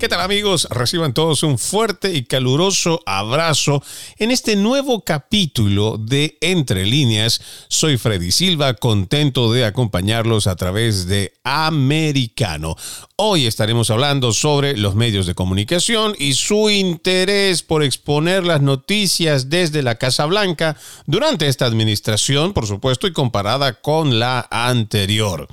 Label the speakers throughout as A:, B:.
A: ¿Qué tal amigos? Reciban todos un fuerte y caluroso abrazo en este nuevo capítulo de Entre líneas. Soy Freddy Silva, contento de acompañarlos a través de Americano. Hoy estaremos hablando sobre los medios de comunicación y su interés por exponer las noticias desde la Casa Blanca durante esta administración, por supuesto, y comparada con la anterior.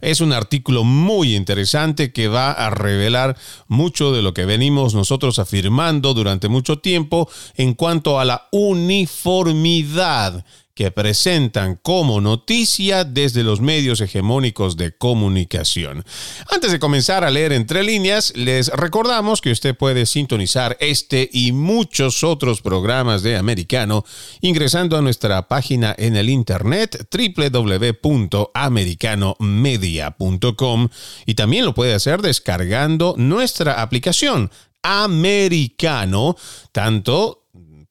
A: Es un artículo muy interesante que va a revelar mucho de lo que venimos nosotros afirmando durante mucho tiempo en cuanto a la uniformidad que presentan como noticia desde los medios hegemónicos de comunicación. Antes de comenzar a leer entre líneas, les recordamos que usted puede sintonizar este y muchos otros programas de Americano ingresando a nuestra página en el internet www.americanomedia.com y también lo puede hacer descargando nuestra aplicación Americano, tanto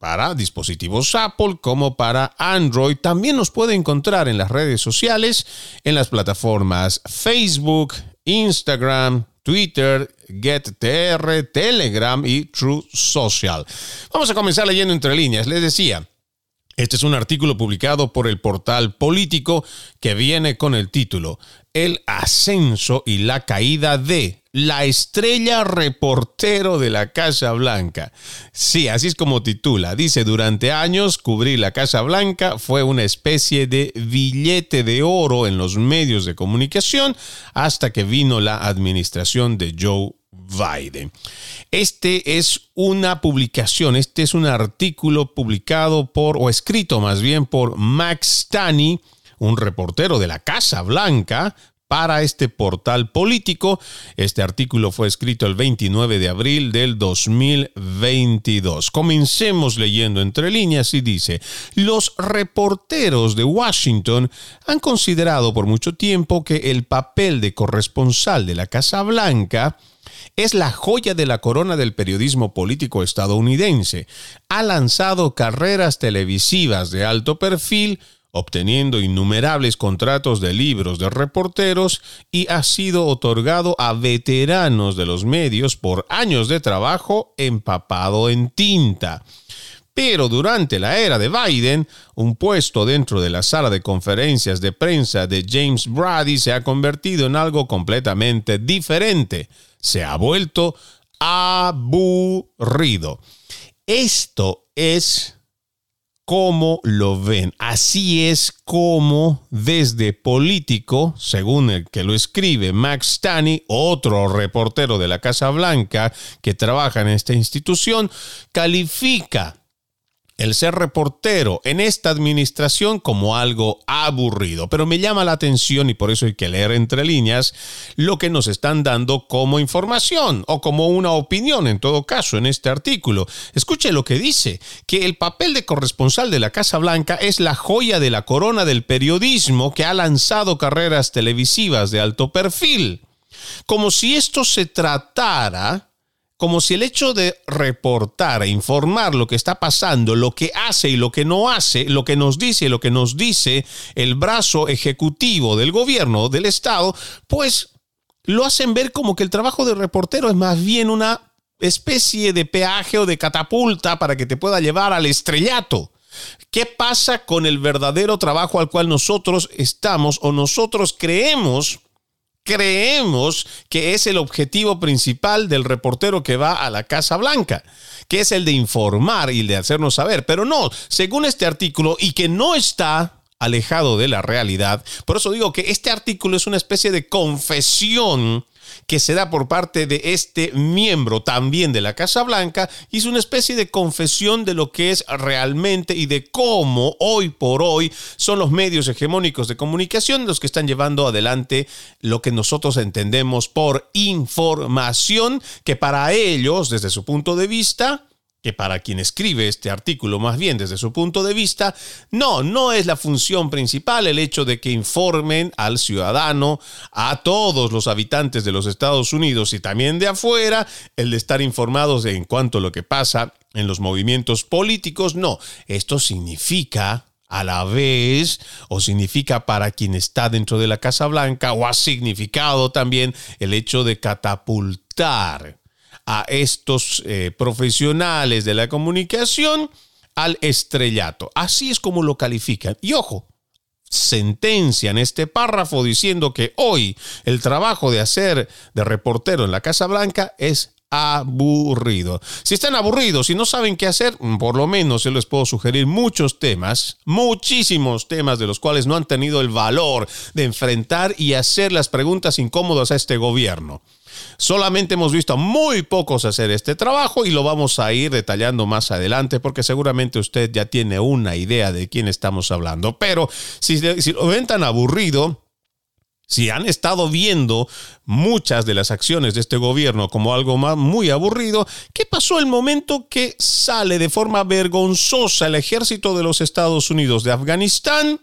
A: para dispositivos Apple como para Android. También nos puede encontrar en las redes sociales, en las plataformas Facebook, Instagram, Twitter, GetTR, Telegram y True Social. Vamos a comenzar leyendo entre líneas. Les decía, este es un artículo publicado por el portal político que viene con el título El ascenso y la caída de la estrella reportero de la Casa Blanca. Sí, así es como titula. Dice, durante años cubrir la Casa Blanca fue una especie de billete de oro en los medios de comunicación hasta que vino la administración de Joe Biden. Este es una publicación, este es un artículo publicado por, o escrito más bien por Max Tani, un reportero de la Casa Blanca, para este portal político. Este artículo fue escrito el 29 de abril del 2022. Comencemos leyendo entre líneas y dice, los reporteros de Washington han considerado por mucho tiempo que el papel de corresponsal de la Casa Blanca es la joya de la corona del periodismo político estadounidense. Ha lanzado carreras televisivas de alto perfil, obteniendo innumerables contratos de libros de reporteros y ha sido otorgado a veteranos de los medios por años de trabajo empapado en tinta. Pero durante la era de Biden, un puesto dentro de la sala de conferencias de prensa de James Brady se ha convertido en algo completamente diferente. Se ha vuelto aburrido. Esto es cómo lo ven. Así es como desde político, según el que lo escribe Max Tani, otro reportero de la Casa Blanca que trabaja en esta institución, califica el ser reportero en esta administración como algo aburrido. Pero me llama la atención y por eso hay que leer entre líneas lo que nos están dando como información o como una opinión en todo caso en este artículo. Escuche lo que dice, que el papel de corresponsal de la Casa Blanca es la joya de la corona del periodismo que ha lanzado carreras televisivas de alto perfil. Como si esto se tratara como si el hecho de reportar e informar lo que está pasando, lo que hace y lo que no hace, lo que nos dice y lo que nos dice el brazo ejecutivo del gobierno, del Estado, pues lo hacen ver como que el trabajo de reportero es más bien una especie de peaje o de catapulta para que te pueda llevar al estrellato. ¿Qué pasa con el verdadero trabajo al cual nosotros estamos o nosotros creemos creemos que es el objetivo principal del reportero que va a la Casa Blanca, que es el de informar y de hacernos saber. Pero no, según este artículo, y que no está alejado de la realidad, por eso digo que este artículo es una especie de confesión que se da por parte de este miembro también de la Casa Blanca y es una especie de confesión de lo que es realmente y de cómo hoy por hoy son los medios hegemónicos de comunicación los que están llevando adelante lo que nosotros entendemos por información que para ellos, desde su punto de vista, que para quien escribe este artículo, más bien desde su punto de vista, no, no es la función principal el hecho de que informen al ciudadano, a todos los habitantes de los Estados Unidos y también de afuera, el de estar informados en cuanto a lo que pasa en los movimientos políticos, no, esto significa a la vez o significa para quien está dentro de la Casa Blanca o ha significado también el hecho de catapultar a estos eh, profesionales de la comunicación al estrellato. Así es como lo califican. Y ojo, sentencian este párrafo diciendo que hoy el trabajo de hacer de reportero en la Casa Blanca es aburrido. Si están aburridos y no saben qué hacer, por lo menos yo les puedo sugerir muchos temas, muchísimos temas de los cuales no han tenido el valor de enfrentar y hacer las preguntas incómodas a este gobierno. Solamente hemos visto a muy pocos hacer este trabajo y lo vamos a ir detallando más adelante porque seguramente usted ya tiene una idea de quién estamos hablando. Pero si, lo ven tan aburrido, si han estado viendo muchas de las acciones de este gobierno como algo muy aburrido, ¿qué pasó el momento que sale de forma vergonzosa el ejército de los Estados Unidos de Afganistán,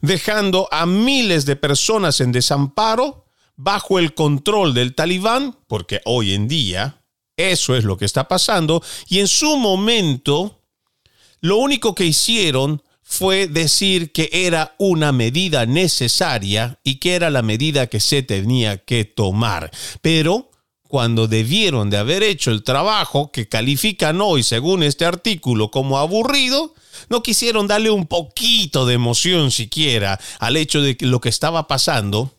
A: dejando a miles de personas en desamparo? Bajo el control del talibán, porque hoy en día eso es lo que está pasando, y en su momento lo único que hicieron fue decir que era una medida necesaria y que era la medida que se tenía que tomar. Pero cuando debieron de haber hecho el trabajo que califican hoy, según este artículo, como aburrido, no quisieron darle un poquito de emoción siquiera al hecho de que lo que estaba pasando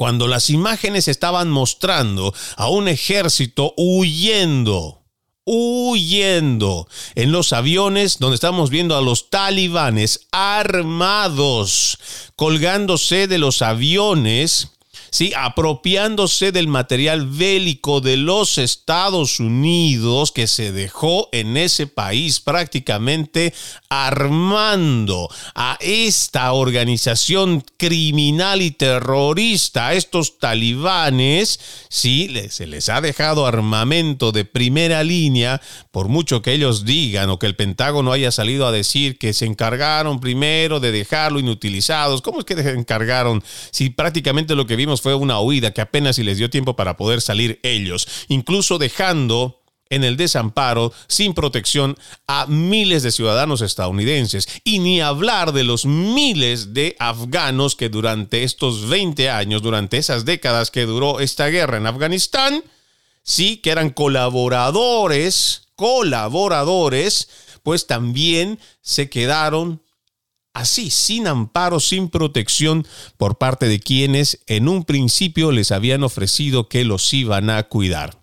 A: cuando las imágenes estaban mostrando a un ejército huyendo, huyendo en los aviones donde estamos viendo a los talibanes armados, colgándose de los aviones ¿sí? apropiándose del material bélico de los Estados Unidos que se dejó en ese país prácticamente armando a esta organización criminal y terrorista, a estos talibanes, ¿sí? se les ha dejado armamento de primera línea, por mucho que ellos digan o que el Pentágono haya salido a decir que se encargaron primero de dejarlo inutilizados. ¿Cómo es que se encargaron si prácticamente lo que vimos fue una huida que apenas si les dio tiempo para poder salir ellos, incluso dejando en el desamparo, sin protección, a miles de ciudadanos estadounidenses. Y ni hablar de los miles de afganos que durante estos 20 años, durante esas décadas que duró esta guerra en Afganistán, sí, que eran colaboradores, colaboradores, pues también se quedaron así, sin amparo, sin protección por parte de quienes en un principio les habían ofrecido que los iban a cuidar.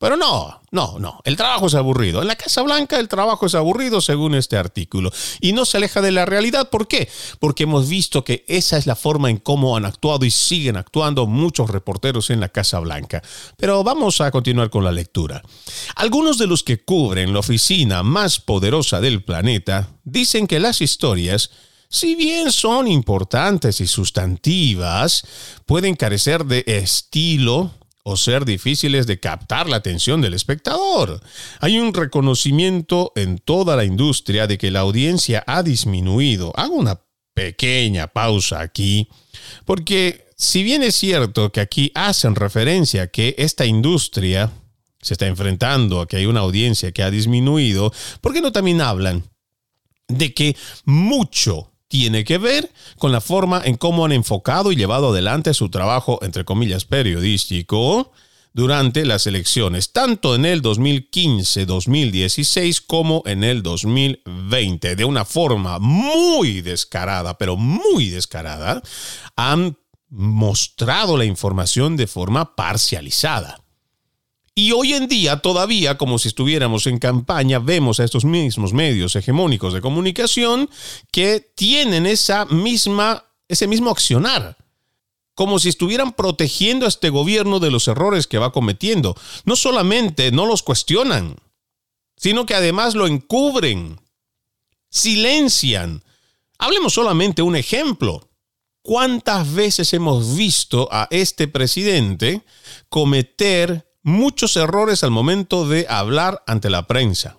A: Pero no, no, no, el trabajo es aburrido. En la Casa Blanca el trabajo es aburrido según este artículo y no se aleja de la realidad. ¿Por qué? Porque hemos visto que esa es la forma en cómo han actuado y siguen actuando muchos reporteros en la Casa Blanca. Pero vamos a continuar con la lectura. Algunos de los que cubren la oficina más poderosa del planeta dicen que las historias si bien son importantes y sustantivas, pueden carecer de estilo o ser difíciles de captar la atención del espectador. Hay un reconocimiento en toda la industria de que la audiencia ha disminuido. Hago una pequeña pausa aquí, porque si bien es cierto que aquí hacen referencia a que esta industria se está enfrentando a que hay una audiencia que ha disminuido, ¿por qué no también hablan de que mucho tiene que ver con la forma en cómo han enfocado y llevado adelante su trabajo, entre comillas, periodístico durante las elecciones, tanto en el 2015-2016 como en el 2020. De una forma muy descarada, pero muy descarada, han mostrado la información de forma parcializada. Y hoy en día todavía, como si estuviéramos en campaña, vemos a estos mismos medios hegemónicos de comunicación que tienen esa misma, ese mismo accionar como si estuvieran protegiendo a este gobierno de los errores que va cometiendo. No solamente no los cuestionan, sino que además lo encubren, silencian. Hablemos solamente un ejemplo. ¿Cuántas veces hemos visto a este presidente cometer muchos errores al momento de hablar ante la prensa.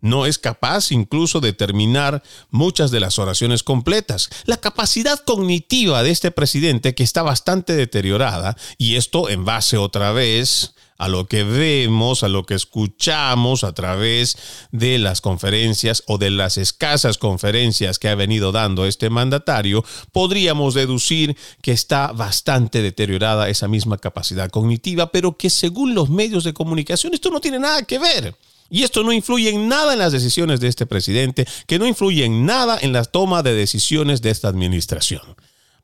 A: no es capaz incluso de terminar muchas de las oraciones completas. La capacidad cognitiva de este presidente que está bastante deteriorada, y esto en base otra vez a lo que vemos, a lo que escuchamos a través de las conferencias o de las escasas conferencias que ha venido dando este mandatario, podríamos deducir que está bastante deteriorada esa misma capacidad cognitiva, pero que según los medios de comunicación esto no tiene nada que ver. Y esto no influye en nada en las decisiones de este presidente, que no influye en nada en la toma de decisiones de esta administración.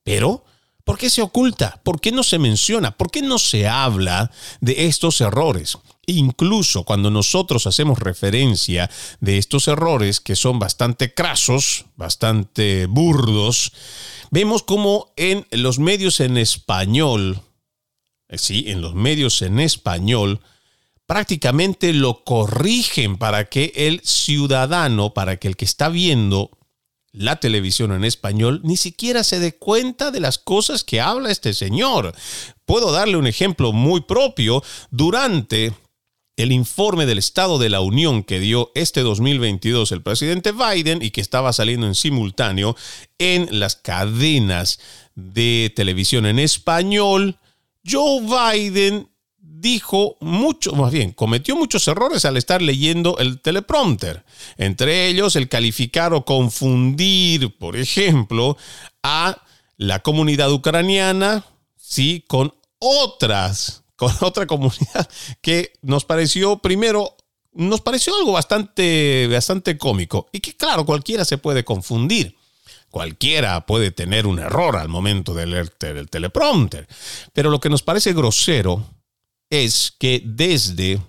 A: Pero, ¿por qué se oculta? ¿Por qué no se menciona? ¿Por qué no se habla de estos errores? Incluso cuando nosotros hacemos referencia de estos errores que son bastante crasos, bastante burdos, vemos como en los medios en español, eh, sí, en los medios en español, prácticamente lo corrigen para que el ciudadano, para que el que está viendo la televisión en español ni siquiera se dé cuenta de las cosas que habla este señor. Puedo darle un ejemplo muy propio. Durante el informe del Estado de la Unión que dio este 2022 el presidente Biden y que estaba saliendo en simultáneo en las cadenas de televisión en español, Joe Biden dijo mucho, más bien, cometió muchos errores al estar leyendo el teleprompter. Entre ellos, el calificar o confundir, por ejemplo, a la comunidad ucraniana, sí, con otras, con otra comunidad que nos pareció primero nos pareció algo bastante, bastante cómico y que claro, cualquiera se puede confundir. Cualquiera puede tener un error al momento de leer el teleprompter. Pero lo que nos parece grosero es que desde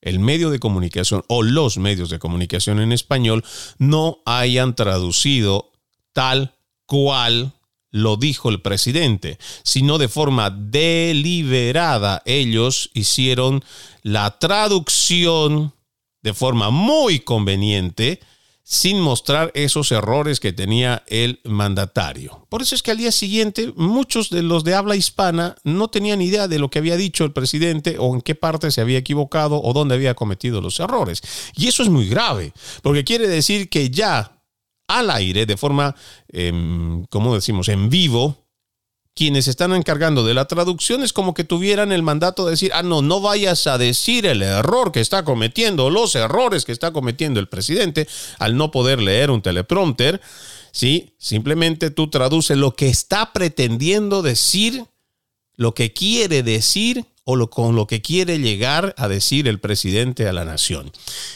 A: el medio de comunicación o los medios de comunicación en español no hayan traducido tal cual lo dijo el presidente, sino de forma deliberada ellos hicieron la traducción de forma muy conveniente sin mostrar esos errores que tenía el mandatario. Por eso es que al día siguiente muchos de los de habla hispana no tenían idea de lo que había dicho el presidente o en qué parte se había equivocado o dónde había cometido los errores. Y eso es muy grave, porque quiere decir que ya al aire, de forma, eh, como decimos, en vivo, quienes están encargando de la traducción es como que tuvieran el mandato de decir, ah, no, no vayas a decir el error que está cometiendo, los errores que está cometiendo el presidente al no poder leer un teleprompter. Sí, simplemente tú traduces lo que está pretendiendo decir, lo que quiere decir o lo, con lo que quiere llegar a decir el presidente a la nación.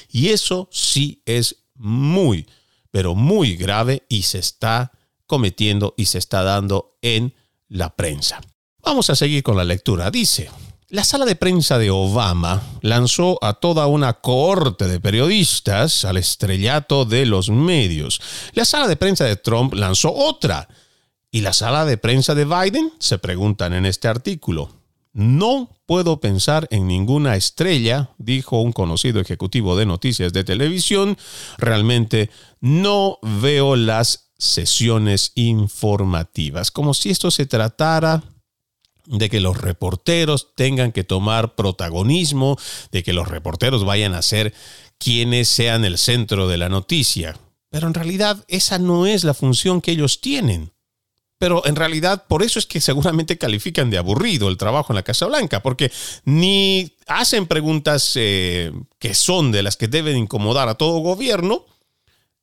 A: Y eso sí es muy, pero muy grave y se está cometiendo y se está dando en la prensa. Vamos a seguir con la lectura. Dice, la sala de prensa de Obama lanzó a toda una cohorte de periodistas al estrellato de los medios. La sala de prensa de Trump lanzó otra. ¿Y la sala de prensa de Biden? Se preguntan en este artículo. No puedo pensar en ninguna estrella, dijo un conocido ejecutivo de noticias de televisión. Realmente no veo las sesiones informativas, como si esto se tratara de que los reporteros tengan que tomar protagonismo, de que los reporteros vayan a ser quienes sean el centro de la noticia. Pero en realidad esa no es la función que ellos tienen. Pero en realidad por eso es que seguramente califican de aburrido el trabajo en la Casa Blanca, porque ni hacen preguntas eh, que son de las que deben incomodar a todo gobierno,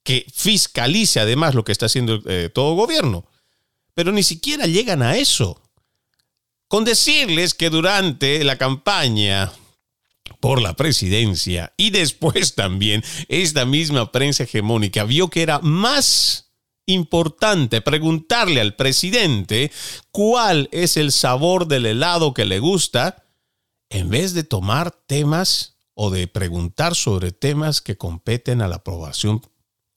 A: que fiscalice además lo que está haciendo eh, todo gobierno. Pero ni siquiera llegan a eso. Con decirles que durante la campaña por la presidencia y después también esta misma prensa hegemónica vio que era más importante preguntarle al presidente cuál es el sabor del helado que le gusta en vez de tomar temas o de preguntar sobre temas que competen a la aprobación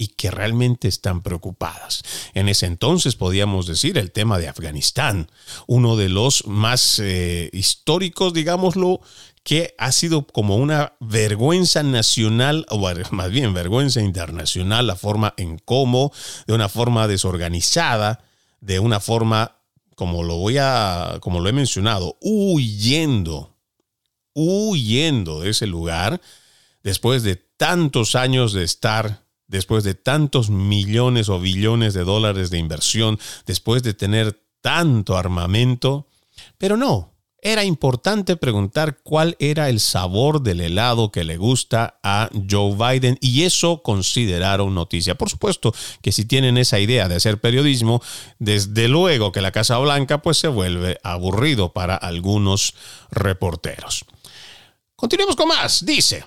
A: y que realmente están preocupadas. En ese entonces podíamos decir el tema de Afganistán, uno de los más eh, históricos, digámoslo, que ha sido como una vergüenza nacional, o más bien vergüenza internacional, la forma en cómo, de una forma desorganizada, de una forma, como lo voy a, como lo he mencionado, huyendo, huyendo de ese lugar, después de tantos años de estar, después de tantos millones o billones de dólares de inversión, después de tener tanto armamento, pero no, era importante preguntar cuál era el sabor del helado que le gusta a Joe Biden y eso consideraron noticia. Por supuesto que si tienen esa idea de hacer periodismo, desde luego que la Casa Blanca pues se vuelve aburrido para algunos reporteros. Continuemos con más. Dice,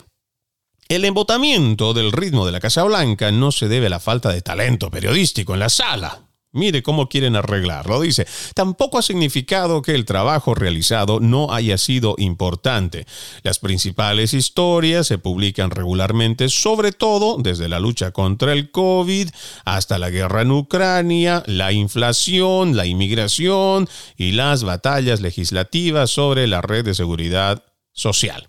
A: el embotamiento del ritmo de la Casa Blanca no se debe a la falta de talento periodístico en la sala. Mire cómo quieren arreglarlo. Dice, tampoco ha significado que el trabajo realizado no haya sido importante. Las principales historias se publican regularmente, sobre todo desde la lucha contra el COVID hasta la guerra en Ucrania, la inflación, la inmigración y las batallas legislativas sobre la red de seguridad social.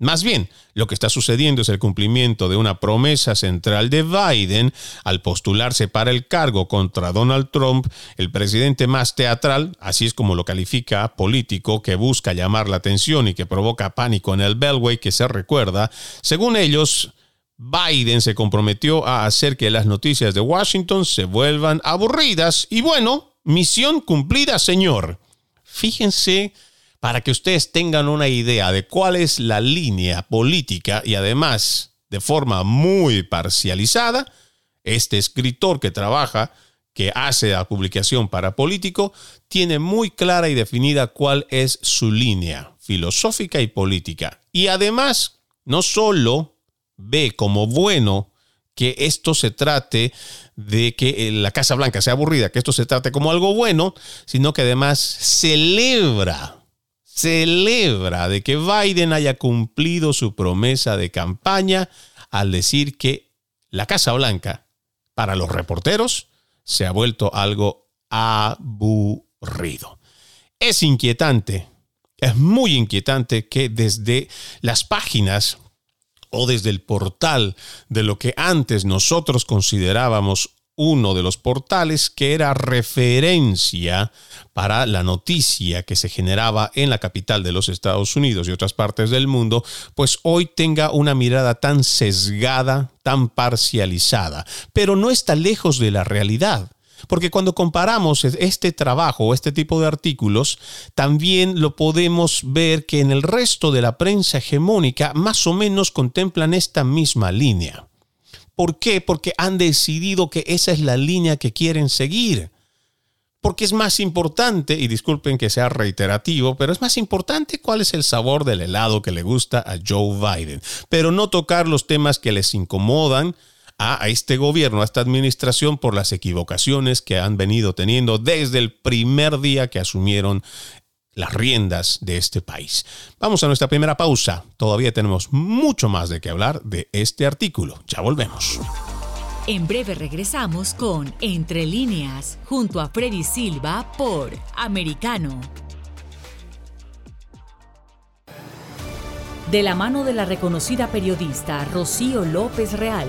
A: Más bien, lo que está sucediendo es el cumplimiento de una promesa central de Biden al postularse para el cargo contra Donald Trump, el presidente más teatral, así es como lo califica político, que busca llamar la atención y que provoca pánico en el Beltway que se recuerda. Según ellos, Biden se comprometió a hacer que las noticias de Washington se vuelvan aburridas y bueno, misión cumplida, señor. Fíjense para que ustedes tengan una idea de cuál es la línea política y además de forma muy parcializada, este escritor que trabaja, que hace la publicación para político, tiene muy clara y definida cuál es su línea filosófica y política. Y además, no solo ve como bueno que esto se trate de que la Casa Blanca sea aburrida, que esto se trate como algo bueno, sino que además celebra celebra de que Biden haya cumplido su promesa de campaña al decir que la Casa Blanca, para los reporteros, se ha vuelto algo aburrido. Es inquietante, es muy inquietante que desde las páginas o desde el portal de lo que antes nosotros considerábamos uno de los portales que era referencia para la noticia que se generaba en la capital de los Estados Unidos y otras partes del mundo, pues hoy tenga una mirada tan sesgada, tan parcializada, pero no está lejos de la realidad. Porque cuando comparamos este trabajo o este tipo de artículos, también lo podemos ver que en el resto de la prensa hegemónica más o menos contemplan esta misma línea. ¿Por qué? Porque han decidido que esa es la línea que quieren seguir. Porque es más importante, y disculpen que sea reiterativo, pero es más importante cuál es el sabor del helado que le gusta a Joe Biden. Pero no tocar los temas que les incomodan a, este gobierno, a esta administración, por las equivocaciones que han venido teniendo desde el primer día que asumieron las riendas de este país. Vamos a nuestra primera pausa. Todavía tenemos mucho más de qué hablar de este artículo. Ya volvemos.
B: En breve regresamos con Entre líneas, junto a Freddy Silva por Americano. De la mano de la reconocida periodista Rocío López Real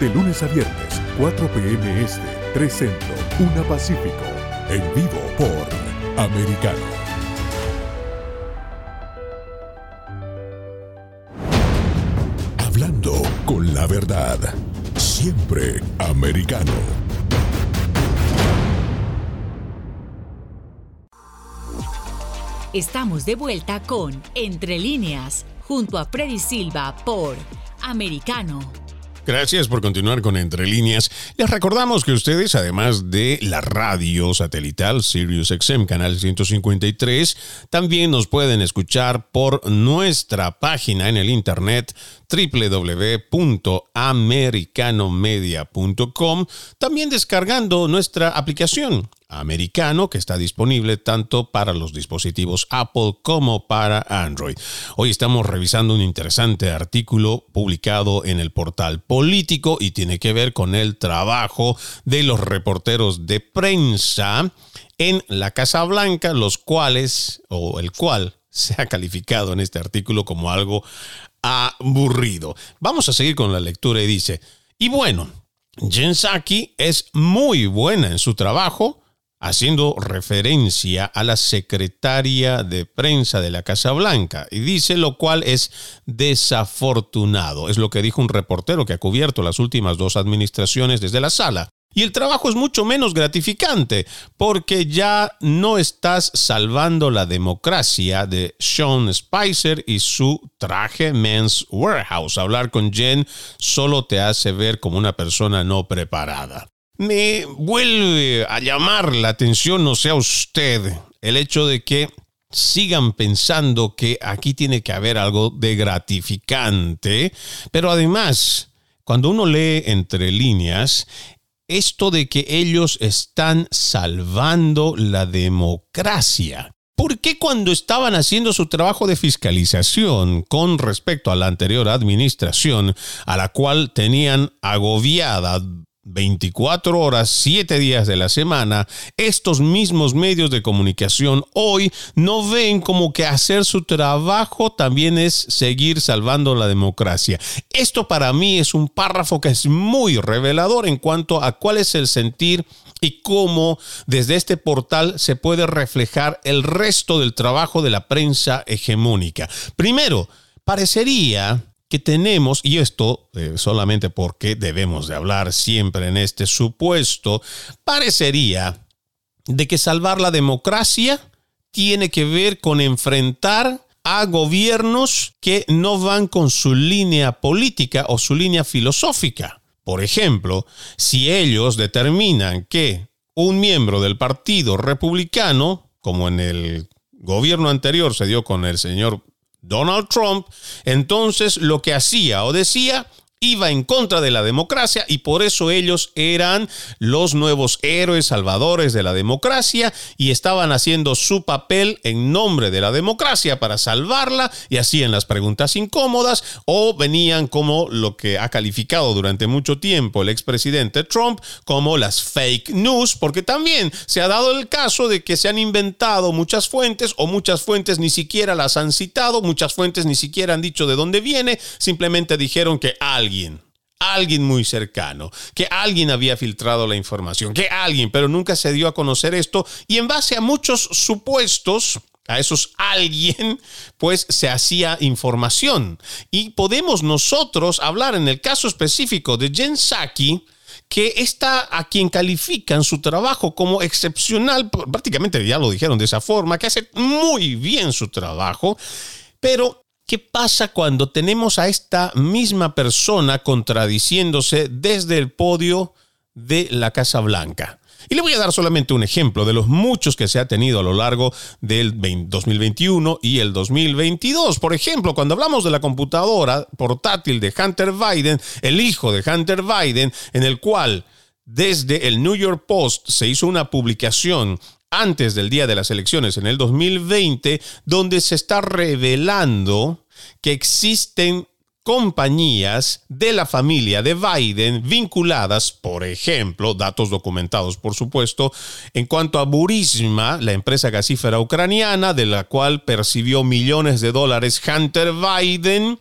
C: de lunes a viernes, 4 p.m. Este, 3 Centro, 1 Pacífico. En vivo por Americano. Hablando con la verdad. Siempre americano.
B: Estamos de vuelta con Entre líneas, junto a Freddy Silva por Americano.
A: Gracias por continuar con Entre Líneas. Les recordamos que ustedes, además de la radio satelital Sirius XM Canal 153, también nos pueden escuchar por nuestra página en el internet www.americanomedia.com, también descargando nuestra aplicación americano que está disponible tanto para los dispositivos Apple como para Android. Hoy estamos revisando un interesante artículo publicado en el portal político y tiene que ver con el trabajo de los reporteros de prensa en la Casa Blanca, los cuales, o el cual se ha calificado en este artículo como algo aburrido. Vamos a seguir con la lectura y dice, y bueno, Jen Psaki es muy buena en su trabajo, haciendo referencia a la secretaria de prensa de la Casa Blanca, y dice lo cual es desafortunado. Es lo que dijo un reportero que ha cubierto las últimas dos administraciones desde la sala. Y el trabajo es mucho menos gratificante porque ya no estás salvando la democracia de Sean Spicer y su traje Men's Warehouse. Hablar con Jen solo te hace ver como una persona no preparada. Me vuelve a llamar la atención, no sea usted, el hecho de que sigan pensando que aquí tiene que haber algo de gratificante, pero además, cuando uno lee entre líneas, esto de que ellos están salvando la democracia. ¿Por qué cuando estaban haciendo su trabajo de fiscalización con respecto a la anterior administración, a la cual tenían agobiada 24 horas, 7 días de la semana, estos mismos medios de comunicación hoy no ven como que hacer su trabajo también es seguir salvando la democracia. Esto para mí es un párrafo que es muy revelador en cuanto a cuál es el sentir y cómo desde este portal se puede reflejar el resto del trabajo de la prensa hegemónica. Primero, parecería que tenemos, y esto eh, solamente porque debemos de hablar siempre en este supuesto, parecería de que salvar la democracia tiene que ver con enfrentar a gobiernos que no van con su línea política o su línea filosófica. Por ejemplo, si ellos determinan que un miembro del Partido Republicano, como en el gobierno anterior se dio con el señor Donald Trump, entonces lo que hacía o decía iba en contra de la democracia y por eso ellos eran los nuevos héroes salvadores de la democracia y estaban haciendo su papel en nombre de la democracia para salvarla y hacían las preguntas incómodas o venían como lo que ha calificado durante mucho tiempo el expresidente Trump como las fake news porque también se ha dado el caso de que se han inventado muchas fuentes o muchas fuentes ni siquiera las han citado, muchas fuentes ni siquiera han dicho de dónde viene, simplemente dijeron que alguien alguien, alguien muy cercano, que alguien había filtrado la información, que alguien, pero nunca se dio a conocer esto y en base a muchos supuestos, a esos alguien, pues se hacía información. Y podemos nosotros hablar en el caso específico de Jen que está a quien califican su trabajo como excepcional, prácticamente ya lo dijeron de esa forma, que hace muy bien su trabajo, pero ¿Qué pasa cuando tenemos a esta misma persona contradiciéndose desde el podio de la Casa Blanca? Y le voy a dar solamente un ejemplo de los muchos que se ha tenido a lo largo del 2021 y el 2022. Por ejemplo, cuando hablamos de la computadora portátil de Hunter Biden, el hijo de Hunter Biden, en el cual desde el New York Post se hizo una publicación antes del día de las elecciones en el 2020, donde se está revelando que existen compañías de la familia de Biden vinculadas, por ejemplo, datos documentados por supuesto, en cuanto a Burisma, la empresa gasífera ucraniana de la cual percibió millones de dólares Hunter Biden,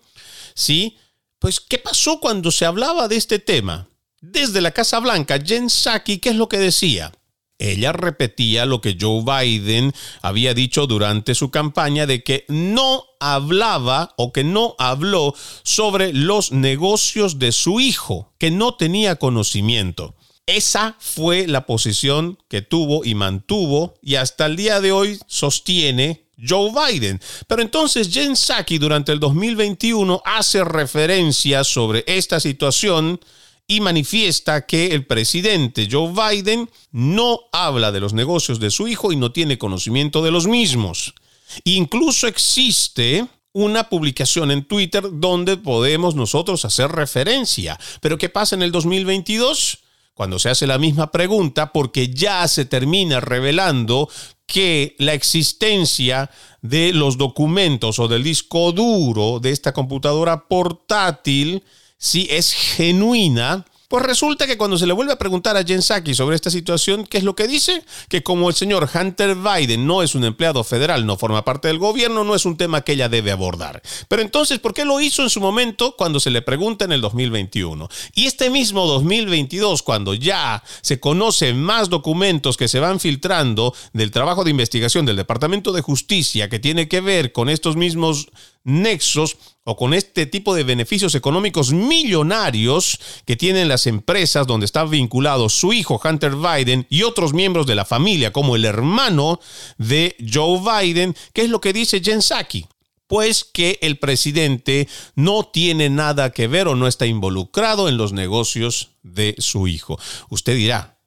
A: ¿sí? Pues, ¿qué pasó cuando se hablaba de este tema? Desde la Casa Blanca, Jen Psaki, ¿qué es lo que decía? Ella repetía lo que Joe Biden había dicho durante su campaña de que no hablaba o que no habló sobre los negocios de su hijo, que no tenía conocimiento. Esa fue la posición que tuvo y mantuvo y hasta el día de hoy sostiene Joe Biden. Pero entonces Jen Psaki durante el 2021 hace referencia sobre esta situación y manifiesta que el presidente Joe Biden no habla de los negocios de su hijo y no tiene conocimiento de los mismos. Incluso existe una publicación en Twitter donde podemos nosotros hacer referencia. Pero ¿qué pasa en el 2022? Cuando se hace la misma pregunta, porque ya se termina revelando que la existencia de los documentos o del disco duro de esta computadora portátil si es genuina, pues resulta que cuando se le vuelve a preguntar a Jen Psaki sobre esta situación, ¿qué es lo que dice? Que como el señor Hunter Biden no es un empleado federal, no forma parte del gobierno, no es un tema que ella debe abordar. Pero entonces, ¿por qué lo hizo en su momento cuando se le pregunta en el 2021? Y este mismo 2022, cuando ya se conocen más documentos que se van filtrando del trabajo de investigación del Departamento de Justicia que tiene que ver con estos mismos nexos o con este tipo de beneficios económicos millonarios que tienen las empresas donde está vinculado su hijo Hunter Biden y otros miembros de la familia, como el hermano de Joe Biden, ¿qué es lo que dice Jen? Pues que el presidente no tiene nada que ver o no está involucrado en los negocios de su hijo. Usted dirá,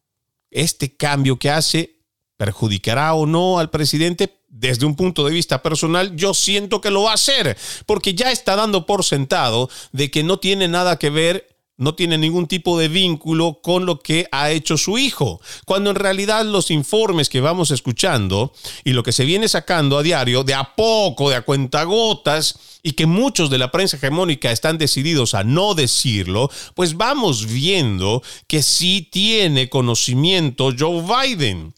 A: ¿este cambio que hace perjudicará o no al presidente? Desde un punto de vista personal, yo siento que lo va a hacer, porque ya está dando por sentado de que no tiene nada que ver no tiene ningún tipo de vínculo con lo que ha hecho su hijo, cuando en realidad los informes que vamos escuchando y lo que se viene sacando a diario, de a poco, de a cuentagotas, y que muchos de la prensa hegemónica están decididos a no decirlo, pues vamos viendo que sí tiene conocimiento Joe Biden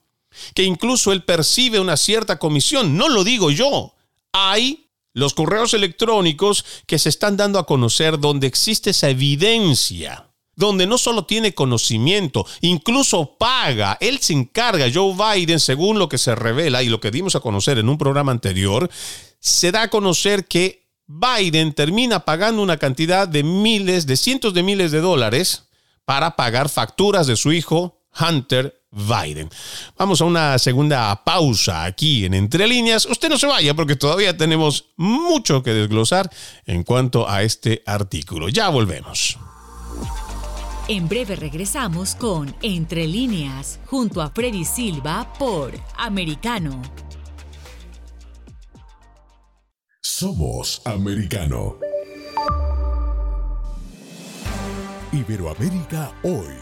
A: que incluso él percibe una cierta comisión. No lo digo yo. Hay los correos electrónicos que se están dando a conocer donde existe esa evidencia donde no solo tiene conocimiento, incluso paga. Él se encarga, Joe Biden, según lo que se revela y lo que dimos a conocer en un programa anterior, se da a conocer que Biden termina pagando una cantidad de miles, de cientos de miles de dólares para pagar facturas de su hijo Hunter Biden. Vamos a una segunda pausa aquí en Entre Líneas. Usted no se vaya porque todavía tenemos mucho que desglosar en cuanto a este artículo. Ya volvemos.
B: En breve regresamos con Entre Líneas junto a Freddy Silva por Americano.
C: Somos Americano. Iberoamérica hoy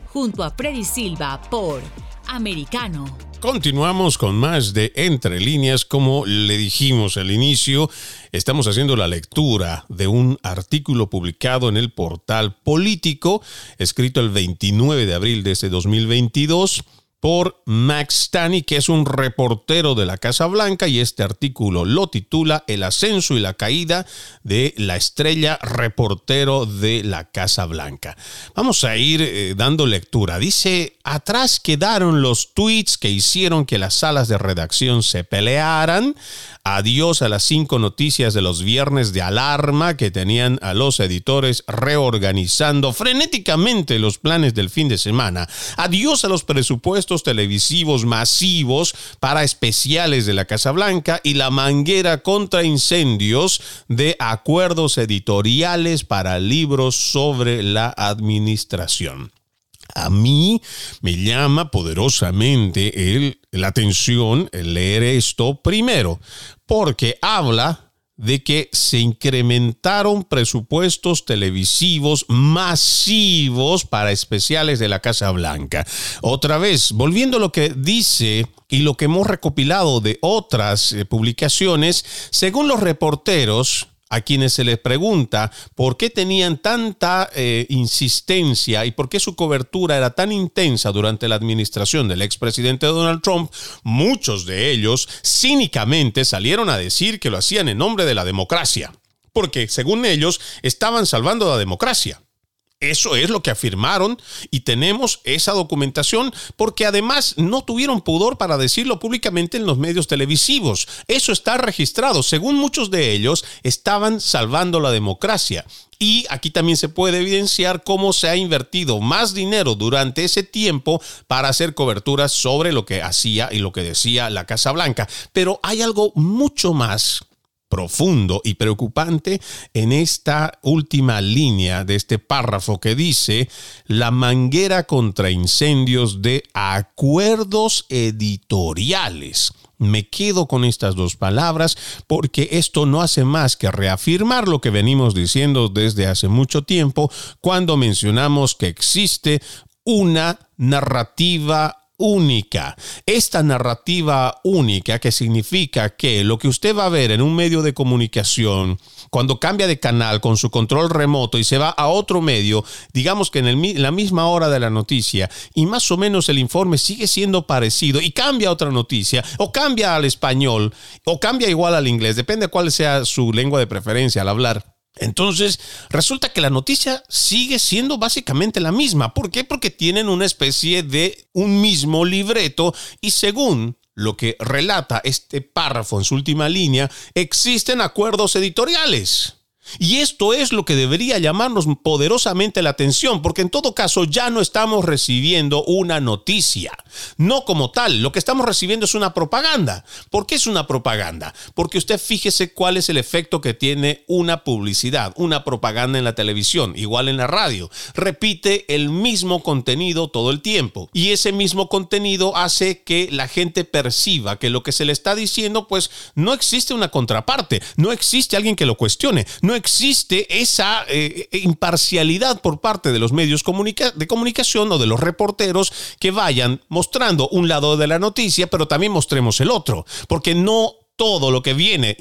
B: junto a Freddy Silva por Americano.
A: Continuamos con más de Entre líneas, como le dijimos al inicio, estamos haciendo la lectura de un artículo publicado en el portal político, escrito el 29 de abril de este 2022 por Max Stani, que es un reportero de la Casa Blanca, y este artículo lo titula El ascenso y la caída de la estrella reportero de la Casa Blanca. Vamos a ir eh, dando lectura. Dice, atrás quedaron los tweets que hicieron que las salas de redacción se pelearan. Adiós a las cinco noticias de los viernes de alarma que tenían a los editores reorganizando frenéticamente los planes del fin de semana. Adiós a los presupuestos televisivos masivos para especiales de la Casa Blanca y la manguera contra incendios de acuerdos editoriales para libros sobre la administración. A mí me llama poderosamente la atención leer esto primero, porque habla de que se incrementaron presupuestos televisivos masivos para especiales de la Casa Blanca. Otra vez, volviendo a lo que dice y lo que hemos recopilado de otras eh, publicaciones, según los reporteros, a quienes se les pregunta por qué tenían tanta eh, insistencia y por qué su cobertura era tan intensa durante la administración del expresidente Donald Trump, muchos de ellos cínicamente salieron a decir que lo hacían en nombre de la democracia, porque según ellos estaban salvando la democracia. Eso es lo que afirmaron y tenemos esa documentación porque además no tuvieron pudor para decirlo públicamente en los medios televisivos. Eso está registrado. Según muchos de ellos, estaban salvando la democracia. Y aquí también se puede evidenciar cómo se ha invertido más dinero durante ese tiempo para hacer coberturas sobre lo que hacía y lo que decía la Casa Blanca. Pero hay algo mucho más profundo y preocupante en esta última línea de este párrafo que dice la manguera contra incendios de acuerdos editoriales. Me quedo con estas dos palabras porque esto no hace más que reafirmar lo que venimos diciendo desde hace mucho tiempo cuando mencionamos que existe una narrativa única. Esta narrativa única que significa que lo que usted va a ver en un medio de comunicación, cuando cambia de canal con su control remoto y se va a otro medio, digamos que en, la misma hora de la noticia, y más o menos el informe sigue siendo parecido y cambia a otra noticia, o cambia al español, o cambia igual al inglés, depende de cuál sea su lengua de preferencia al hablar. Entonces, resulta que la noticia sigue siendo básicamente la misma. ¿Por qué? Porque tienen una especie de un mismo libreto y según lo que relata este párrafo en su última línea, existen acuerdos editoriales. Y esto es lo que debería llamarnos poderosamente la atención, porque en todo caso ya no estamos recibiendo una noticia. No como tal, lo que estamos recibiendo es una propaganda. ¿Por qué es una propaganda? Porque usted fíjese cuál es el efecto que tiene una publicidad, una propaganda en la televisión, igual en la radio. Repite el mismo contenido todo el tiempo. Y ese mismo contenido hace que la gente perciba que lo que se le está diciendo, pues no existe una contraparte, no existe alguien que lo cuestione, no existe esa eh, imparcialidad por parte de los medios de comunicación o de los reporteros que vayan mostrando un lado de la noticia, pero también mostremos el otro, porque no todo lo que viene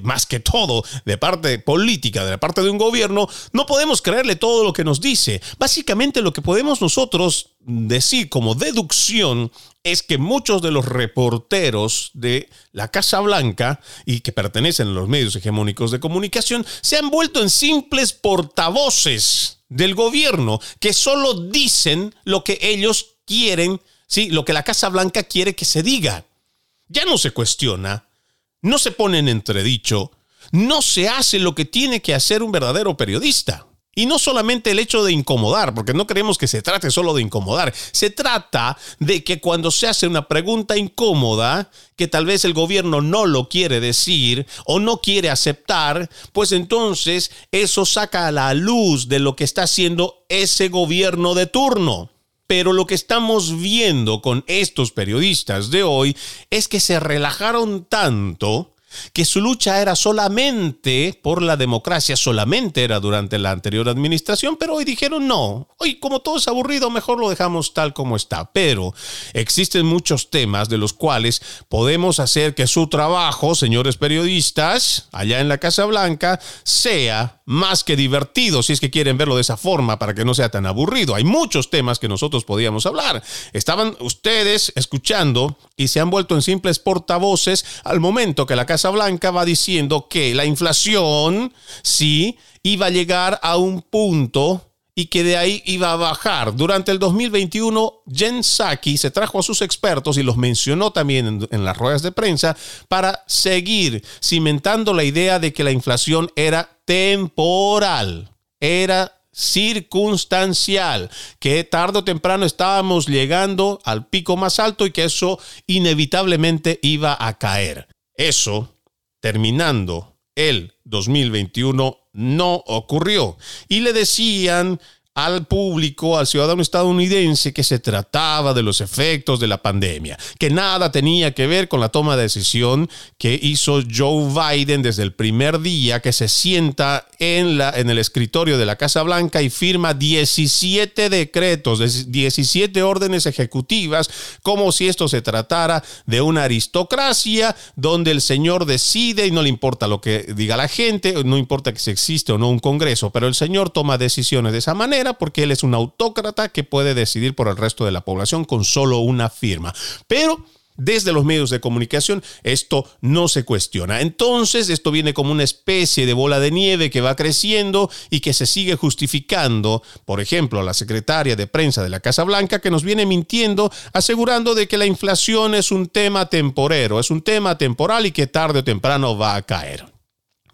A: más que todo de parte política, de la parte de un gobierno, no podemos creerle todo lo que nos dice. Básicamente lo que podemos nosotros decir como deducción es que muchos de los reporteros de la Casa Blanca y que pertenecen a los medios hegemónicos de comunicación se han vuelto en simples portavoces del gobierno que solo dicen lo que ellos quieren, ¿sí? lo que la Casa Blanca quiere que se diga. Ya no se cuestiona no se pone en entredicho, no se hace lo que tiene que hacer un verdadero periodista. Y no solamente el hecho de incomodar, porque no creemos que se trate solo de incomodar, se trata de que cuando se hace una pregunta incómoda, que tal vez el gobierno no lo quiere decir o no quiere aceptar, pues entonces eso saca a la luz de lo que está haciendo ese gobierno de turno. Pero lo que estamos viendo con estos periodistas de hoy es que se relajaron tanto que su lucha era solamente por la democracia, solamente era durante la anterior administración, pero hoy dijeron no, hoy como todo es aburrido, mejor lo dejamos tal como está. Pero existen muchos temas de los cuales podemos hacer que su trabajo, señores periodistas, allá en la Casa Blanca, sea más que divertido, si es que quieren verlo de esa forma, para que no sea tan aburrido. Hay muchos temas que nosotros podíamos hablar. Estaban ustedes escuchando y se han vuelto en simples portavoces al momento que la Casa Blanca va diciendo que la inflación sí iba a llegar a un punto y que de ahí iba a bajar. Durante el 2021, Jen Psaki se trajo a sus expertos y los mencionó también en, en, las ruedas de prensa para seguir cimentando la idea de que la inflación era temporal, era circunstancial, que tarde o temprano estábamos llegando al pico más alto y que eso inevitablemente iba a caer. Eso, terminando el 2021, no ocurrió. Y le decían al público, al ciudadano estadounidense, que se trataba de los efectos de la pandemia, que nada tenía que ver con la toma de decisión que hizo Joe Biden desde el primer día que se sienta en, la, en el escritorio de la Casa Blanca y firma 17 decretos, 17 órdenes ejecutivas, como si esto se tratara de una aristocracia donde el señor decide y no le importa lo que diga la gente, no importa que se existe o no un Congreso, pero el señor toma decisiones de esa manera porque él es un autócrata que puede decidir por el resto de la población con solo una firma. Pero desde los medios de comunicación esto no se cuestiona. Entonces esto viene como una especie de bola de nieve que va creciendo y que se sigue justificando, por ejemplo, la secretaria de prensa de la Casa Blanca que nos viene mintiendo asegurando de que la inflación es un tema temporero, es un tema temporal y que tarde o temprano va a caer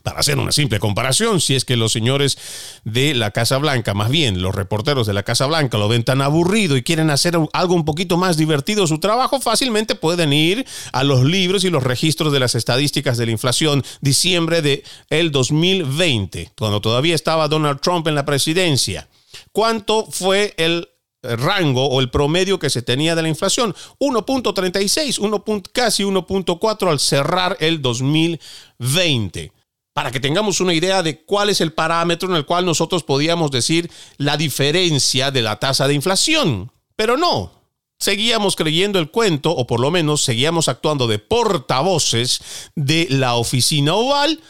A: para hacer una simple comparación, si es que los señores de la Casa Blanca, más bien los reporteros de la Casa Blanca, lo ven tan aburrido y quieren hacer algo un poquito más divertido su trabajo, fácilmente pueden ir a los libros y los registros de las estadísticas de la inflación diciembre de el 2020, cuando todavía estaba Donald Trump en la presidencia. ¿Cuánto fue el rango o el promedio que se tenía de la inflación. 1.36, casi 1.4 al cerrar el 2020 para que tengamos una idea de cuál es el parámetro en el cual nosotros podíamos decir la diferencia de la tasa de inflación. Pero no, seguíamos creyendo el cuento, o por lo menos seguíamos actuando de portavoces de la oficina oval,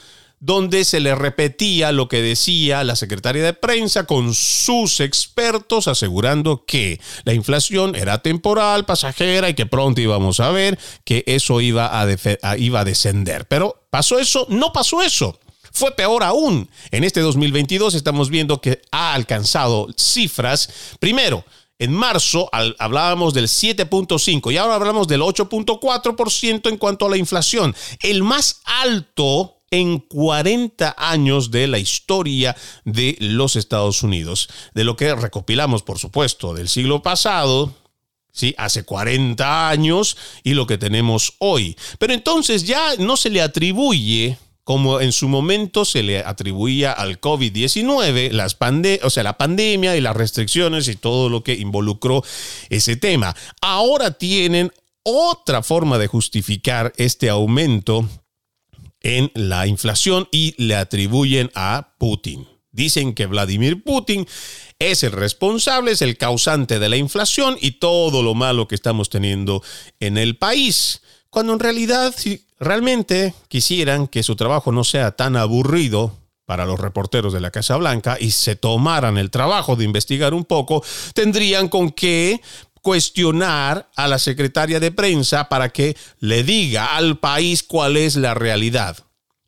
A: donde se le repetía lo que decía la secretaria de prensa con sus expertos asegurando que la inflación era temporal, pasajera y que pronto íbamos a ver que eso iba a, iba a descender. Pero ¿pasó eso? No pasó eso. Fue peor aún. En este 2022 estamos viendo que ha alcanzado cifras, primero, en marzo hablábamos del 7.5 y ahora hablamos del 8.4% en cuanto a la inflación. El más alto en 40 años de la historia de los Estados Unidos. De lo que recopilamos, por supuesto, del siglo pasado, ¿sí? hace 40 años y lo que tenemos hoy. Pero entonces ya no se le atribuye como en su momento se le atribuía al COVID-19, las o sea, la pandemia y las restricciones y todo lo que involucró ese tema. Ahora tienen otra forma de justificar este aumento en la inflación y le atribuyen a Putin. Dicen que Vladimir Putin es el responsable, es el causante de la inflación y todo lo malo que estamos teniendo en el país. Cuando en realidad, si realmente quisieran que su trabajo no sea tan aburrido para los reporteros de la Casa Blanca y se tomaran el trabajo de investigar un poco, tendrían con qué cuestionar a la secretaria de prensa para que le diga al país cuál es la realidad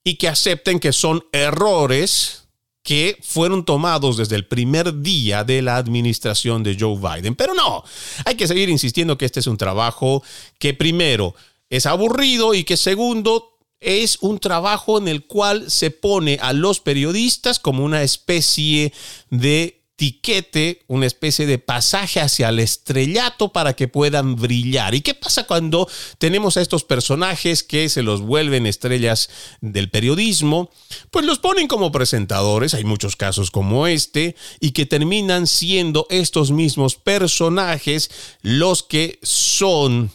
A: y que acepten que son errores que fueron tomados desde el primer día de la administración de Joe Biden. Pero no, hay que seguir insistiendo que este es un trabajo que primero es aburrido y que segundo es un trabajo en el cual se pone a los periodistas como una especie de tiquete, una especie de pasaje hacia el estrellato para que puedan brillar. ¿Y qué pasa cuando tenemos a estos personajes que se los vuelven estrellas del periodismo? Pues los ponen como presentadores, hay muchos casos como este, y que terminan siendo estos mismos personajes los que son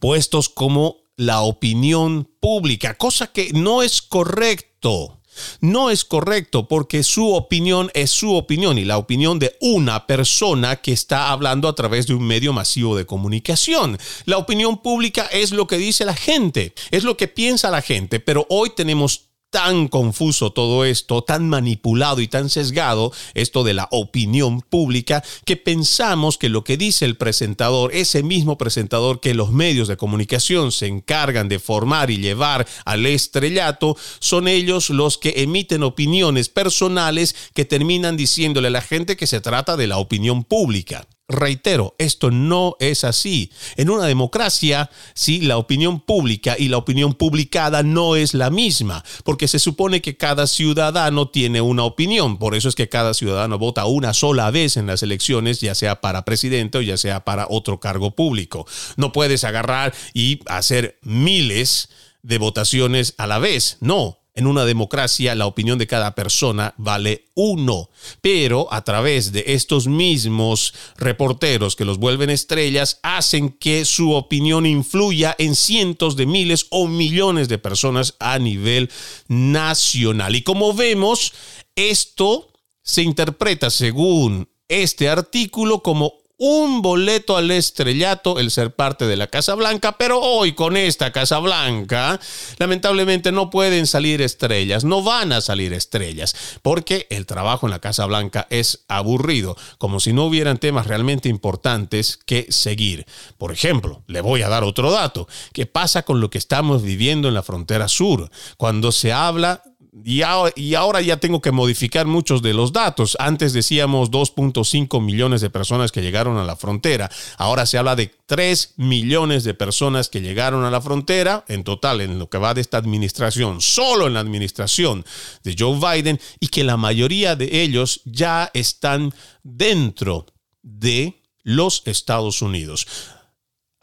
A: puestos como la opinión pública, cosa que no es correcto. No es correcto porque su opinión es su opinión y la opinión de una persona que está hablando a través de un medio masivo de comunicación. La opinión pública es lo que dice la gente, es lo que piensa la gente, pero hoy tenemos tan confuso todo esto, tan manipulado y tan sesgado, esto de la opinión pública, que pensamos que lo que dice el presentador, ese mismo presentador que los medios de comunicación se encargan de formar y llevar al estrellato, son ellos los que emiten opiniones personales que terminan diciéndole a la gente que se trata de la opinión pública. Reitero, esto no es así. En una democracia, sí, la opinión pública y la opinión publicada no es la misma, porque se supone que cada ciudadano tiene una opinión. Por eso es que cada ciudadano vota una sola vez en las elecciones, ya sea para presidente o ya sea para otro cargo público. No puedes agarrar y hacer miles de votaciones a la vez. No, en una democracia la opinión de cada persona vale uno, pero a través de estos mismos reporteros que los vuelven estrellas hacen que su opinión influya en cientos de miles o millones de personas a nivel nacional. Y como vemos, esto se interpreta según este artículo como un boleto al estrellato el ser parte de la Casa Blanca, pero hoy con esta Casa Blanca, lamentablemente no pueden salir estrellas, no van a salir estrellas, porque el trabajo en la Casa Blanca es aburrido, como si no hubieran temas realmente importantes que seguir. Por ejemplo, le voy a dar otro dato. ¿Qué pasa con lo que estamos viviendo en la frontera sur? Cuando se habla y, ahora ya tengo que modificar muchos de los datos. Antes decíamos 2.5 millones de personas que llegaron a la frontera. Ahora se habla de 3 millones de personas que llegaron a la frontera en total en lo que va de esta administración, solo en la administración de Joe Biden y que la mayoría de ellos ya están dentro de los Estados Unidos.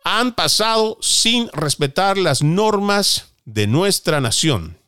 A: Han pasado sin respetar las normas de nuestra nación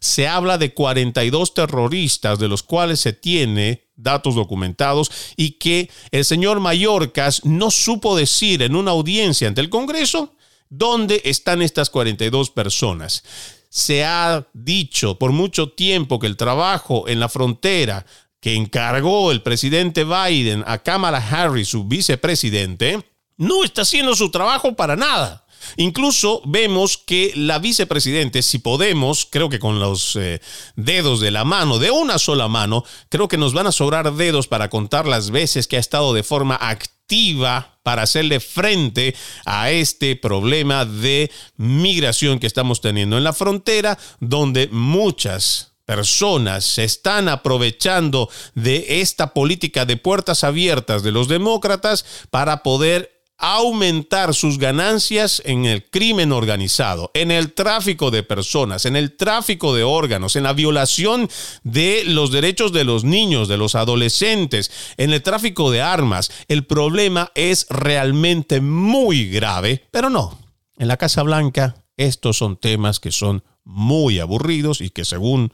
A: se habla de 42 terroristas de los cuales se tiene datos documentados y que el señor Mallorcas no supo decir en una audiencia ante el Congreso dónde están estas 42 personas. Se ha dicho por mucho tiempo que el trabajo en la frontera que encargó el presidente Biden a Kamala Harris, su vicepresidente, no está haciendo su trabajo para nada. Incluso vemos que la vicepresidente, si podemos, creo que con los eh, dedos de la mano, de una sola mano, creo que nos van a sobrar dedos para contar las veces que ha estado de forma activa para hacerle frente a este problema de migración que estamos teniendo en la frontera, donde muchas personas se están aprovechando de esta política de puertas abiertas de los demócratas para poder aumentar sus ganancias en el crimen organizado, en el tráfico de personas, en el tráfico de órganos, en la violación de los derechos de los niños, de los adolescentes, en el tráfico de armas. El problema es realmente muy grave, pero no. En la Casa Blanca estos son temas que son muy aburridos y que según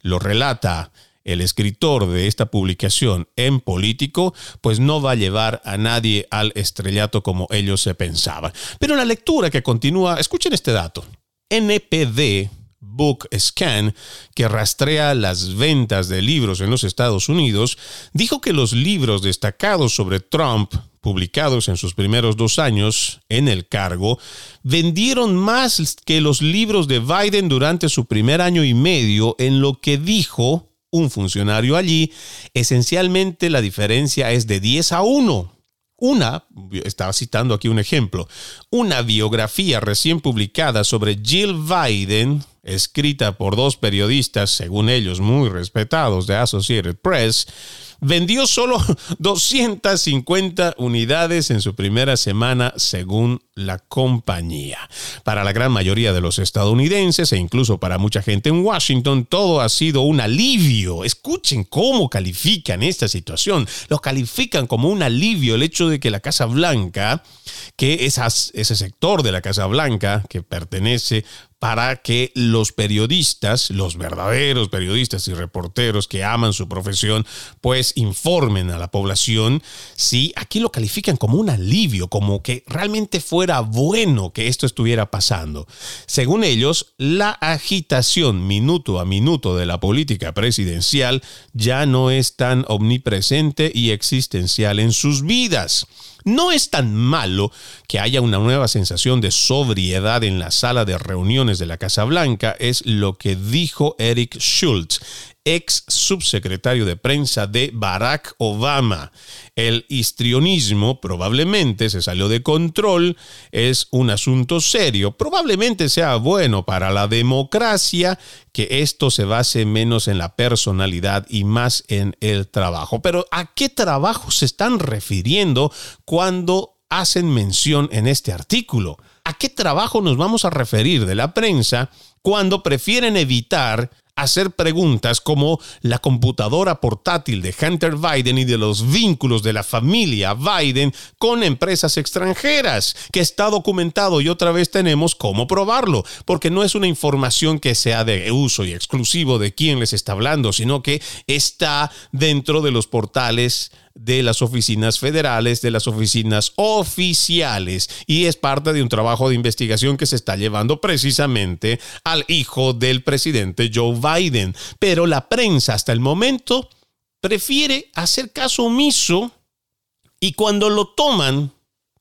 A: lo relata el escritor de esta publicación en político, pues no va a llevar a nadie al estrellato como ellos se pensaban. Pero la lectura que continúa, escuchen este dato. NPD Book Scan, que rastrea las ventas de libros en los Estados Unidos, dijo que los libros destacados sobre Trump, publicados en sus primeros dos años en el cargo, vendieron más que los libros de Biden durante su primer año y medio, en lo que dijo un funcionario allí, esencialmente la diferencia es de 10 a 1. Una, estaba citando aquí un ejemplo, una biografía recién publicada sobre Jill Biden, escrita por dos periodistas, según ellos muy respetados de Associated Press, vendió solo 250 unidades en su primera semana según la compañía. Para la gran mayoría de los estadounidenses e incluso para mucha gente en Washington, todo ha sido un alivio. Escuchen cómo califican esta situación. Lo califican como un alivio el hecho de que la Casa Blanca, que ese sector de la Casa Blanca que pertenece para que los periodistas, los verdaderos periodistas y reporteros que aman su profesión, pues informen a la población si aquí lo califican como un alivio, como que realmente fuera bueno que esto estuviera pasando. Según ellos, la agitación minuto a minuto de la política presidencial ya no es tan omnipresente y existencial en sus vidas. No es tan malo que haya una nueva sensación de sobriedad en la sala de reuniones de la Casa Blanca, es lo que dijo Eric Schultz, ex subsecretario de prensa de Barack Obama. El histrionismo probablemente se salió de control, es un asunto serio, probablemente sea bueno para la democracia que esto se base menos en la personalidad y más en el trabajo. Pero ¿a qué trabajo se están refiriendo cuando hacen mención en este artículo? ¿A qué trabajo nos vamos a referir de la prensa cuando prefieren evitar hacer preguntas como la computadora portátil de Hunter Biden y de los vínculos de la familia Biden con empresas extranjeras, que está documentado y otra vez tenemos cómo probarlo, porque no es una información que sea de uso y exclusivo de quien les está hablando, sino que está dentro de los portales de las oficinas federales, de las oficinas oficiales, y es parte de un trabajo de investigación que se está llevando precisamente al hijo del presidente Joe Biden. Pero la prensa hasta el momento prefiere hacer caso omiso y cuando lo toman,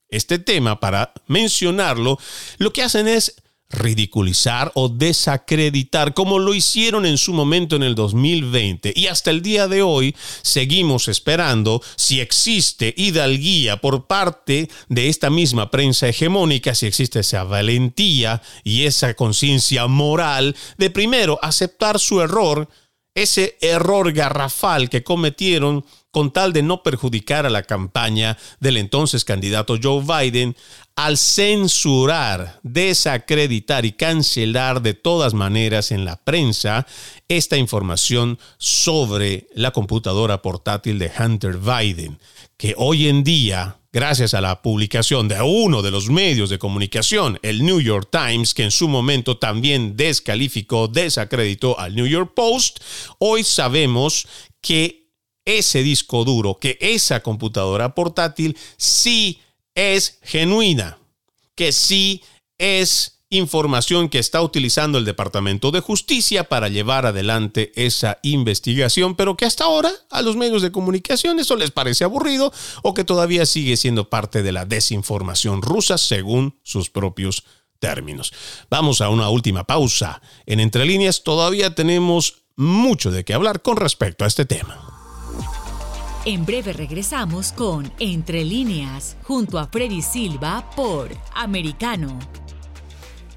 A: este tema para mencionarlo, lo que hacen es ridiculizar o desacreditar como lo hicieron en su momento en el 2020 y hasta el día de hoy seguimos esperando si existe hidalguía por parte de esta misma prensa hegemónica, si existe esa valentía y esa conciencia moral de primero aceptar su error, ese error garrafal que cometieron con tal de no perjudicar a la campaña del entonces candidato Joe Biden, al censurar, desacreditar y cancelar de todas maneras en la prensa esta información sobre la computadora portátil de Hunter Biden, que hoy en día, gracias a la publicación de uno de los medios de comunicación, el New York Times, que en su momento también descalificó, desacreditó al New York Post, hoy sabemos que ese disco duro, que esa computadora portátil sí es genuina, que sí es información que está utilizando el Departamento de Justicia para llevar adelante esa investigación, pero que hasta ahora a los medios de comunicación eso les parece aburrido o que todavía sigue siendo parte de la desinformación rusa según sus propios términos. Vamos a una última pausa. En Entre Líneas todavía tenemos mucho de qué hablar con respecto a este tema.
B: En breve regresamos con Entre líneas, junto a Freddy Silva por Americano.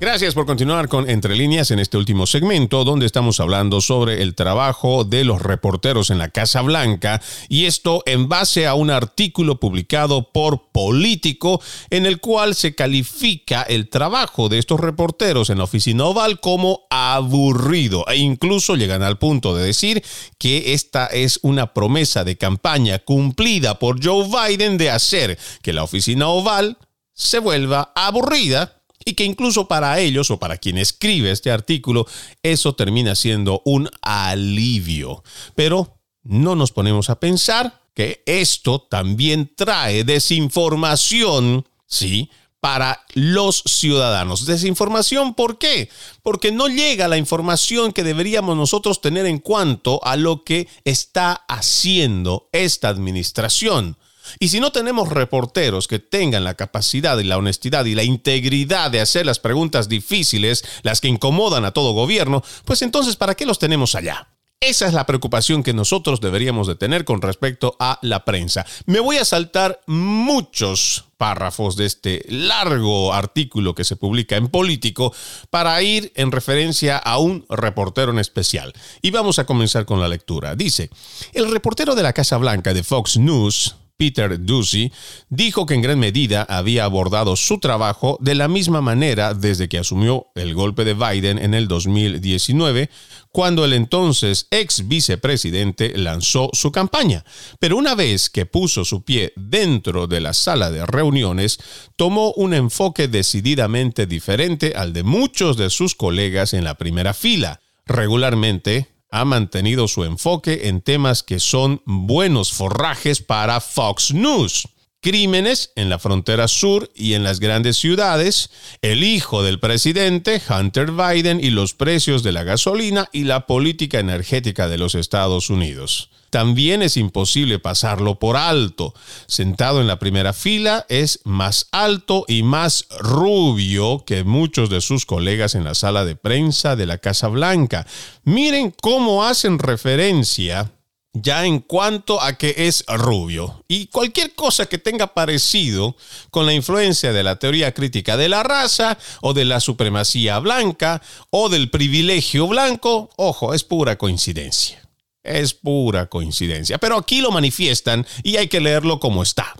A: Gracias por continuar con Entre líneas en este último segmento donde estamos hablando sobre el trabajo de los reporteros en la Casa Blanca y esto en base a un artículo publicado por Político en el cual se califica el trabajo de estos reporteros en la oficina oval como aburrido e incluso llegan al punto de decir que esta es una promesa de campaña cumplida por Joe Biden de hacer que la oficina oval se vuelva aburrida y que incluso para ellos o para quien escribe este artículo, eso termina siendo un alivio. Pero no nos ponemos a pensar que esto también trae desinformación, ¿sí? para los ciudadanos. Desinformación, ¿por qué? Porque no llega la información que deberíamos nosotros tener en cuanto a lo que está haciendo esta administración. Y si no tenemos reporteros que tengan la capacidad y la honestidad y la integridad de hacer las preguntas difíciles, las que incomodan a todo gobierno, pues entonces ¿para qué los tenemos allá? Esa es la preocupación que nosotros deberíamos de tener con respecto a la prensa. Me voy a saltar muchos párrafos de este largo artículo que se publica en Político para ir en referencia a un reportero en especial. Y vamos a comenzar con la lectura. Dice, el reportero de la Casa Blanca de Fox News, Peter Ducey, dijo que en gran medida había abordado su trabajo de la misma manera desde que asumió el golpe de Biden en el 2019, cuando el entonces ex vicepresidente lanzó su campaña. Pero una vez que puso su pie dentro de la sala de reuniones, tomó un enfoque decididamente diferente al de muchos de sus colegas en la primera fila. Regularmente, ha mantenido su enfoque en temas que son buenos forrajes para Fox News. Crímenes en la frontera sur y en las grandes ciudades, el hijo del presidente, Hunter Biden, y los precios de la gasolina y la política energética de los Estados Unidos también es imposible pasarlo por alto. Sentado en la primera fila es más alto y más rubio que muchos de sus colegas en la sala de prensa de la Casa Blanca. Miren cómo hacen referencia ya en cuanto a que es rubio. Y cualquier cosa que tenga parecido con la influencia de la teoría crítica de la raza o de la supremacía blanca o del privilegio blanco, ojo, es pura coincidencia. Es pura coincidencia. Pero aquí lo manifiestan y hay que leerlo como está.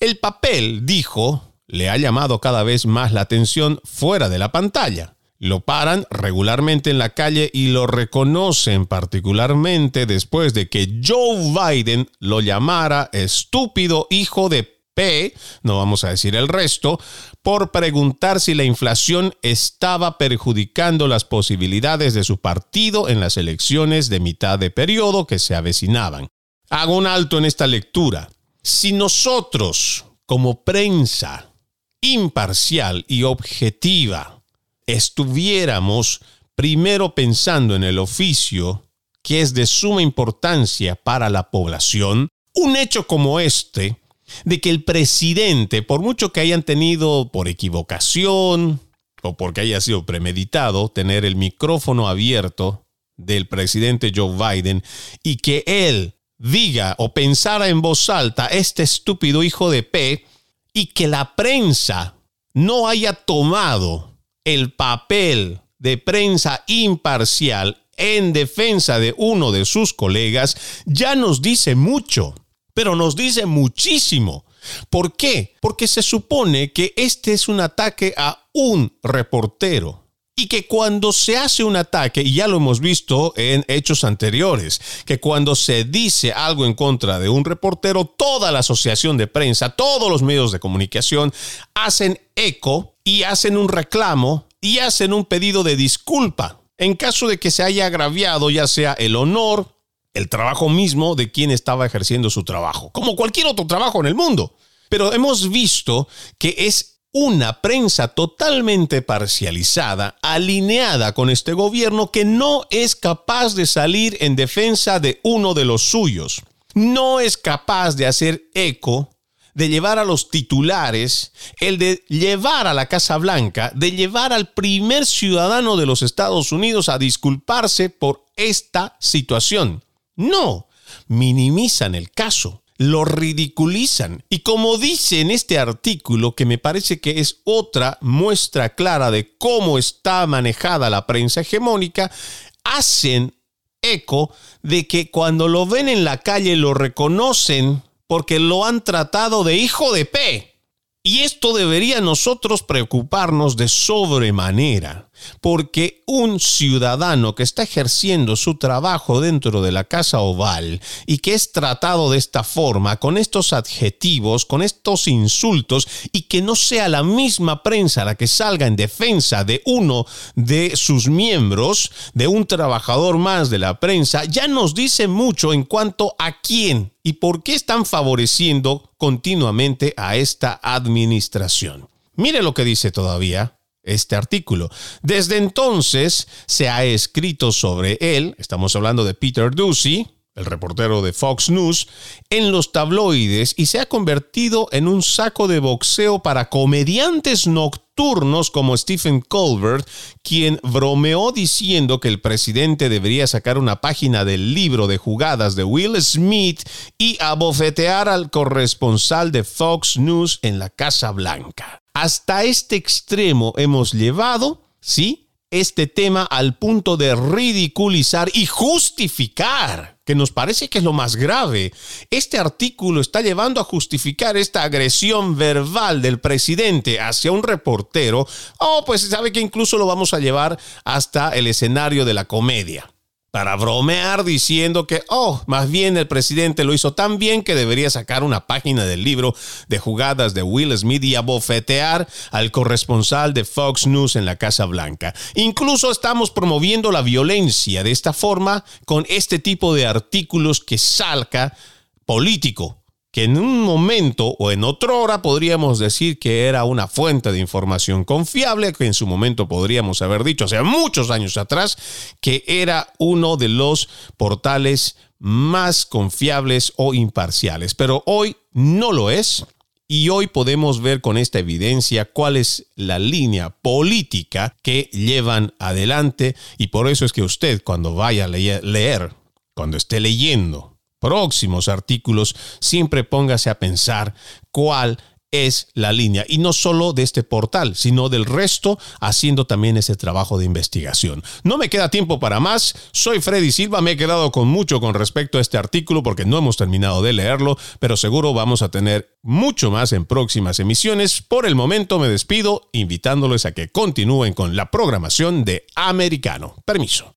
A: El papel, dijo, le ha llamado cada vez más la atención fuera de la pantalla. Lo paran regularmente en la calle y lo reconocen particularmente después de que Joe Biden lo llamara estúpido hijo de P, no vamos a decir el resto, por preguntar si la inflación estaba perjudicando las posibilidades de su partido en las elecciones de mitad de periodo que se avecinaban. Hago un alto en esta lectura. Si nosotros, como prensa imparcial y objetiva, estuviéramos primero pensando en el oficio que es de suma importancia para la población, un hecho como este, de que el presidente, por mucho que hayan tenido por equivocación o porque haya sido premeditado tener el micrófono abierto del presidente Joe Biden y que él diga o pensara en voz alta este estúpido hijo de P y que la prensa no haya tomado el papel de prensa imparcial en defensa de uno de sus colegas ya nos dice mucho, pero nos dice muchísimo. ¿Por qué? Porque se supone que este es un ataque a un reportero. Y que cuando se hace un ataque, y ya lo hemos visto en hechos anteriores, que cuando se dice algo en contra de un reportero, toda la asociación de prensa, todos los medios de comunicación hacen eco y hacen un reclamo y hacen un pedido de disculpa en caso de que se haya agraviado ya sea el honor, el trabajo mismo de quien estaba ejerciendo su trabajo, como cualquier otro trabajo en el mundo. Pero hemos visto que es una prensa totalmente parcializada, alineada con este gobierno que no es capaz de salir en defensa de uno de los suyos. No es capaz de hacer eco de llevar a los titulares, el de llevar a la Casa Blanca, de llevar al primer ciudadano de los Estados Unidos a disculparse por esta situación. No, minimizan el caso, lo ridiculizan. Y como dice en este artículo, que me parece que es otra muestra clara de cómo está manejada la prensa hegemónica, hacen eco de que cuando lo ven en la calle lo reconocen porque lo han tratado de hijo de P. Y esto debería nosotros preocuparnos de sobremanera porque un ciudadano que está ejerciendo su trabajo dentro de la Casa Oval y que es tratado de esta forma, con estos adjetivos, con estos insultos, y que no sea la misma prensa la que salga en defensa de uno de sus miembros, de un trabajador más de la prensa, ya nos dice mucho en cuanto a quién y por qué están favoreciendo continuamente a esta administración. Mire lo que dice todavía este artículo. Desde entonces se ha escrito sobre él, estamos hablando de Peter Ducey, el reportero de Fox News, en los tabloides y se ha convertido en un saco de boxeo para comediantes nocturnos como Stephen Colbert, quien bromeó diciendo que el presidente debería sacar una página del libro de jugadas de Will Smith y abofetear al corresponsal de Fox News en la Casa Blanca. Hasta este extremo hemos llevado, ¿sí? Este tema al punto de ridiculizar y justificar, que nos parece que es lo más grave. Este artículo está llevando a justificar esta agresión verbal del presidente hacia un reportero. Oh, pues sabe que incluso lo vamos a llevar hasta el escenario de la comedia para bromear diciendo que, oh, más bien el presidente lo hizo tan bien que debería sacar una página del libro de jugadas de Will Smith y abofetear al corresponsal de Fox News en la Casa Blanca. Incluso estamos promoviendo la violencia de esta forma con este tipo de artículos que salga político que en un momento o en otra hora podríamos decir que era una fuente de información confiable, que en su momento podríamos haber dicho, hace muchos años atrás, que era uno de los portales más confiables o imparciales. Pero hoy no lo es. Y hoy podemos ver con esta evidencia cuál es la línea política que llevan adelante. Y por eso es que usted cuando vaya a leer cuando esté leyendo próximos artículos, siempre póngase a pensar cuál es la línea. Y no solo de este portal, sino del resto, haciendo también ese trabajo de investigación. No me queda tiempo para más. Soy Freddy Silva. Me he quedado con mucho con respecto a este artículo porque no hemos terminado de leerlo, pero seguro vamos a tener mucho más en próximas emisiones. Por el momento me despido, invitándoles a que continúen con la programación de Americano. Permiso.